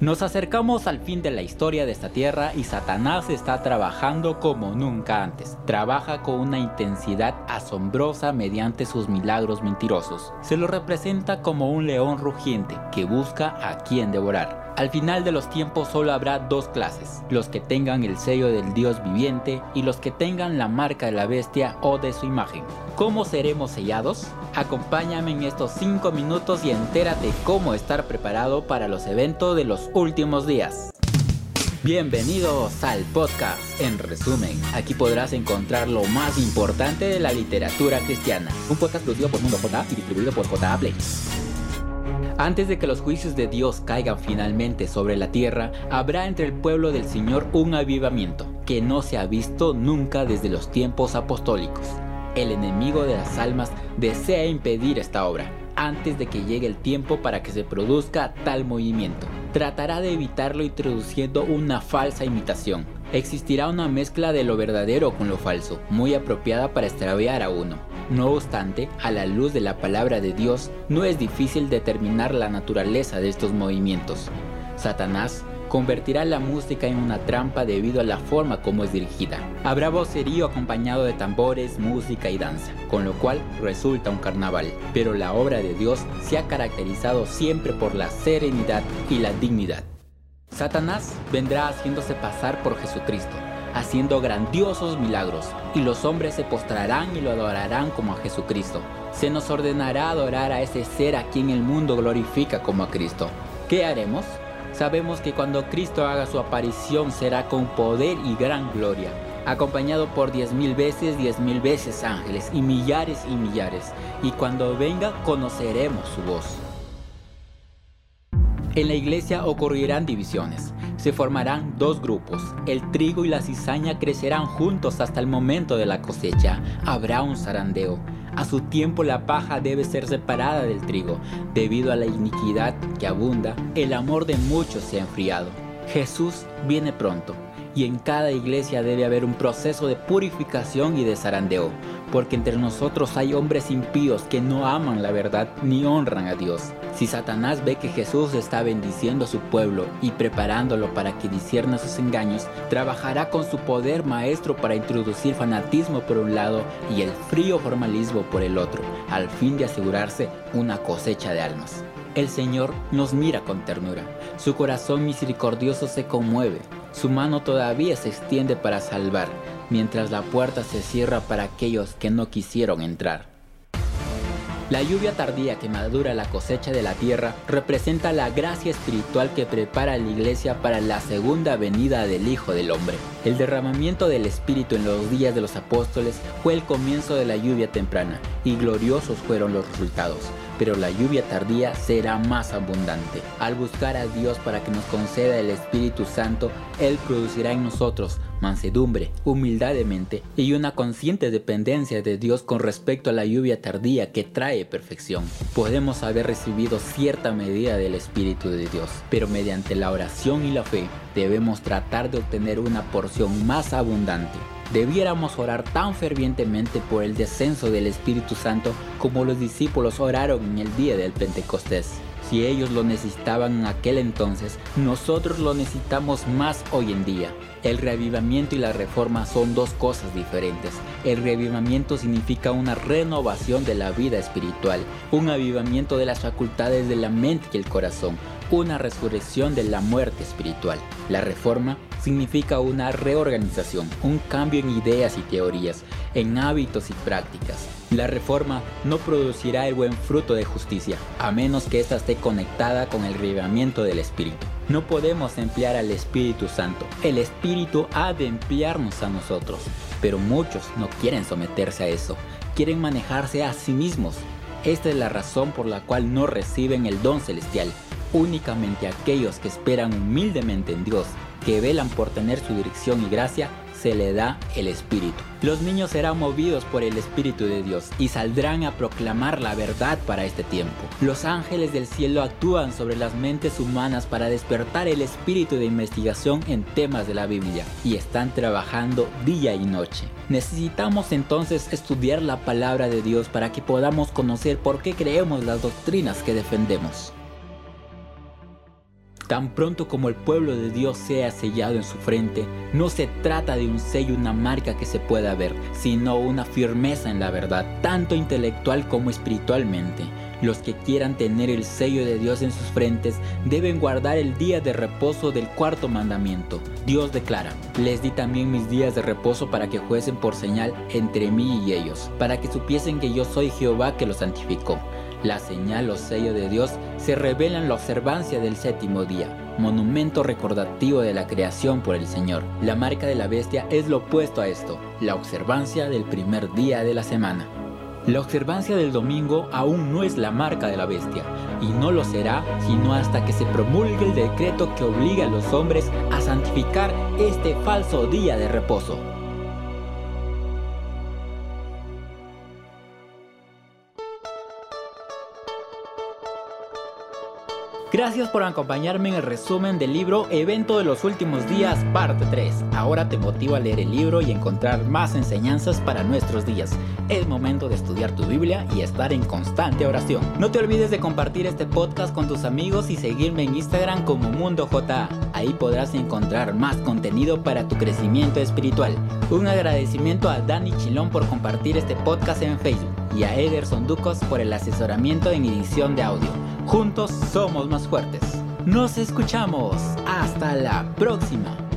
Nos acercamos al fin de la historia de esta tierra y Satanás está trabajando como nunca antes. Trabaja con una intensidad asombrosa mediante sus milagros mentirosos. Se lo representa como un león rugiente que busca a quien devorar. Al final de los tiempos solo habrá dos clases, los que tengan el sello del Dios viviente y los que tengan la marca de la bestia o de su imagen. ¿Cómo seremos sellados? Acompáñame en estos 5 minutos y entérate cómo estar preparado para los eventos de los últimos días. Bienvenidos al podcast. En resumen, aquí podrás encontrar lo más importante de la literatura cristiana. Un podcast producido por Mundo J y distribuido por JA Play. Antes de que los juicios de Dios caigan finalmente sobre la tierra, habrá entre el pueblo del Señor un avivamiento que no se ha visto nunca desde los tiempos apostólicos. El enemigo de las almas desea impedir esta obra antes de que llegue el tiempo para que se produzca tal movimiento. Tratará de evitarlo introduciendo una falsa imitación. Existirá una mezcla de lo verdadero con lo falso, muy apropiada para extraviar a uno. No obstante, a la luz de la palabra de Dios, no es difícil determinar la naturaleza de estos movimientos. Satanás convertirá la música en una trampa debido a la forma como es dirigida. Habrá vocerío acompañado de tambores, música y danza, con lo cual resulta un carnaval. Pero la obra de Dios se ha caracterizado siempre por la serenidad y la dignidad. Satanás vendrá haciéndose pasar por Jesucristo, haciendo grandiosos milagros, y los hombres se postrarán y lo adorarán como a Jesucristo. Se nos ordenará adorar a ese ser a quien el mundo glorifica como a Cristo. ¿Qué haremos? Sabemos que cuando Cristo haga su aparición será con poder y gran gloria, acompañado por diez mil veces, diez mil veces ángeles y millares y millares, y cuando venga conoceremos su voz. En la iglesia ocurrirán divisiones. Se formarán dos grupos. El trigo y la cizaña crecerán juntos hasta el momento de la cosecha. Habrá un zarandeo. A su tiempo la paja debe ser separada del trigo. Debido a la iniquidad que abunda, el amor de muchos se ha enfriado. Jesús viene pronto y en cada iglesia debe haber un proceso de purificación y de zarandeo, porque entre nosotros hay hombres impíos que no aman la verdad ni honran a Dios. Si Satanás ve que Jesús está bendiciendo a su pueblo y preparándolo para que discierna sus engaños, trabajará con su poder maestro para introducir fanatismo por un lado y el frío formalismo por el otro, al fin de asegurarse una cosecha de almas. El Señor nos mira con ternura, su corazón misericordioso se conmueve, su mano todavía se extiende para salvar, mientras la puerta se cierra para aquellos que no quisieron entrar. La lluvia tardía que madura la cosecha de la tierra representa la gracia espiritual que prepara la iglesia para la segunda venida del Hijo del Hombre. El derramamiento del Espíritu en los días de los apóstoles fue el comienzo de la lluvia temprana y gloriosos fueron los resultados pero la lluvia tardía será más abundante. Al buscar a Dios para que nos conceda el Espíritu Santo, Él producirá en nosotros mansedumbre, humildad de mente y una consciente dependencia de Dios con respecto a la lluvia tardía que trae perfección. Podemos haber recibido cierta medida del Espíritu de Dios, pero mediante la oración y la fe debemos tratar de obtener una porción más abundante debiéramos orar tan fervientemente por el descenso del Espíritu Santo como los discípulos oraron en el día del Pentecostés. Si ellos lo necesitaban en aquel entonces, nosotros lo necesitamos más hoy en día. El reavivamiento y la reforma son dos cosas diferentes. El reavivamiento significa una renovación de la vida espiritual, un avivamiento de las facultades de la mente y el corazón, una resurrección de la muerte espiritual. La reforma significa una reorganización, un cambio en ideas y teorías, en hábitos y prácticas. La reforma no producirá el buen fruto de justicia, a menos que ésta esté conectada con el reavivamiento del Espíritu. No podemos emplear al Espíritu Santo, el Espíritu ha de emplearnos a nosotros, pero muchos no quieren someterse a eso, quieren manejarse a sí mismos. Esta es la razón por la cual no reciben el don celestial. Únicamente aquellos que esperan humildemente en Dios que velan por tener su dirección y gracia, se le da el Espíritu. Los niños serán movidos por el Espíritu de Dios y saldrán a proclamar la verdad para este tiempo. Los ángeles del cielo actúan sobre las mentes humanas para despertar el espíritu de investigación en temas de la Biblia y están trabajando día y noche. Necesitamos entonces estudiar la palabra de Dios para que podamos conocer por qué creemos las doctrinas que defendemos. Tan pronto como el pueblo de Dios sea sellado en su frente, no se trata de un sello, una marca que se pueda ver, sino una firmeza en la verdad, tanto intelectual como espiritualmente. Los que quieran tener el sello de Dios en sus frentes deben guardar el día de reposo del cuarto mandamiento. Dios declara, les di también mis días de reposo para que juecen por señal entre mí y ellos, para que supiesen que yo soy Jehová que los santificó. La señal o sello de Dios se revela en la observancia del séptimo día, monumento recordativo de la creación por el Señor. La marca de la bestia es lo opuesto a esto, la observancia del primer día de la semana. La observancia del domingo aún no es la marca de la bestia, y no lo será sino hasta que se promulgue el decreto que obliga a los hombres a santificar este falso día de reposo. Gracias por acompañarme en el resumen del libro Evento de los Últimos Días, parte 3. Ahora te motivo a leer el libro y encontrar más enseñanzas para nuestros días. Es momento de estudiar tu Biblia y estar en constante oración. No te olvides de compartir este podcast con tus amigos y seguirme en Instagram como MundoJA. Ahí podrás encontrar más contenido para tu crecimiento espiritual. Un agradecimiento a Dani Chilón por compartir este podcast en Facebook y a Ederson Ducos por el asesoramiento en edición de audio. Juntos somos más fuertes. Nos escuchamos. Hasta la próxima.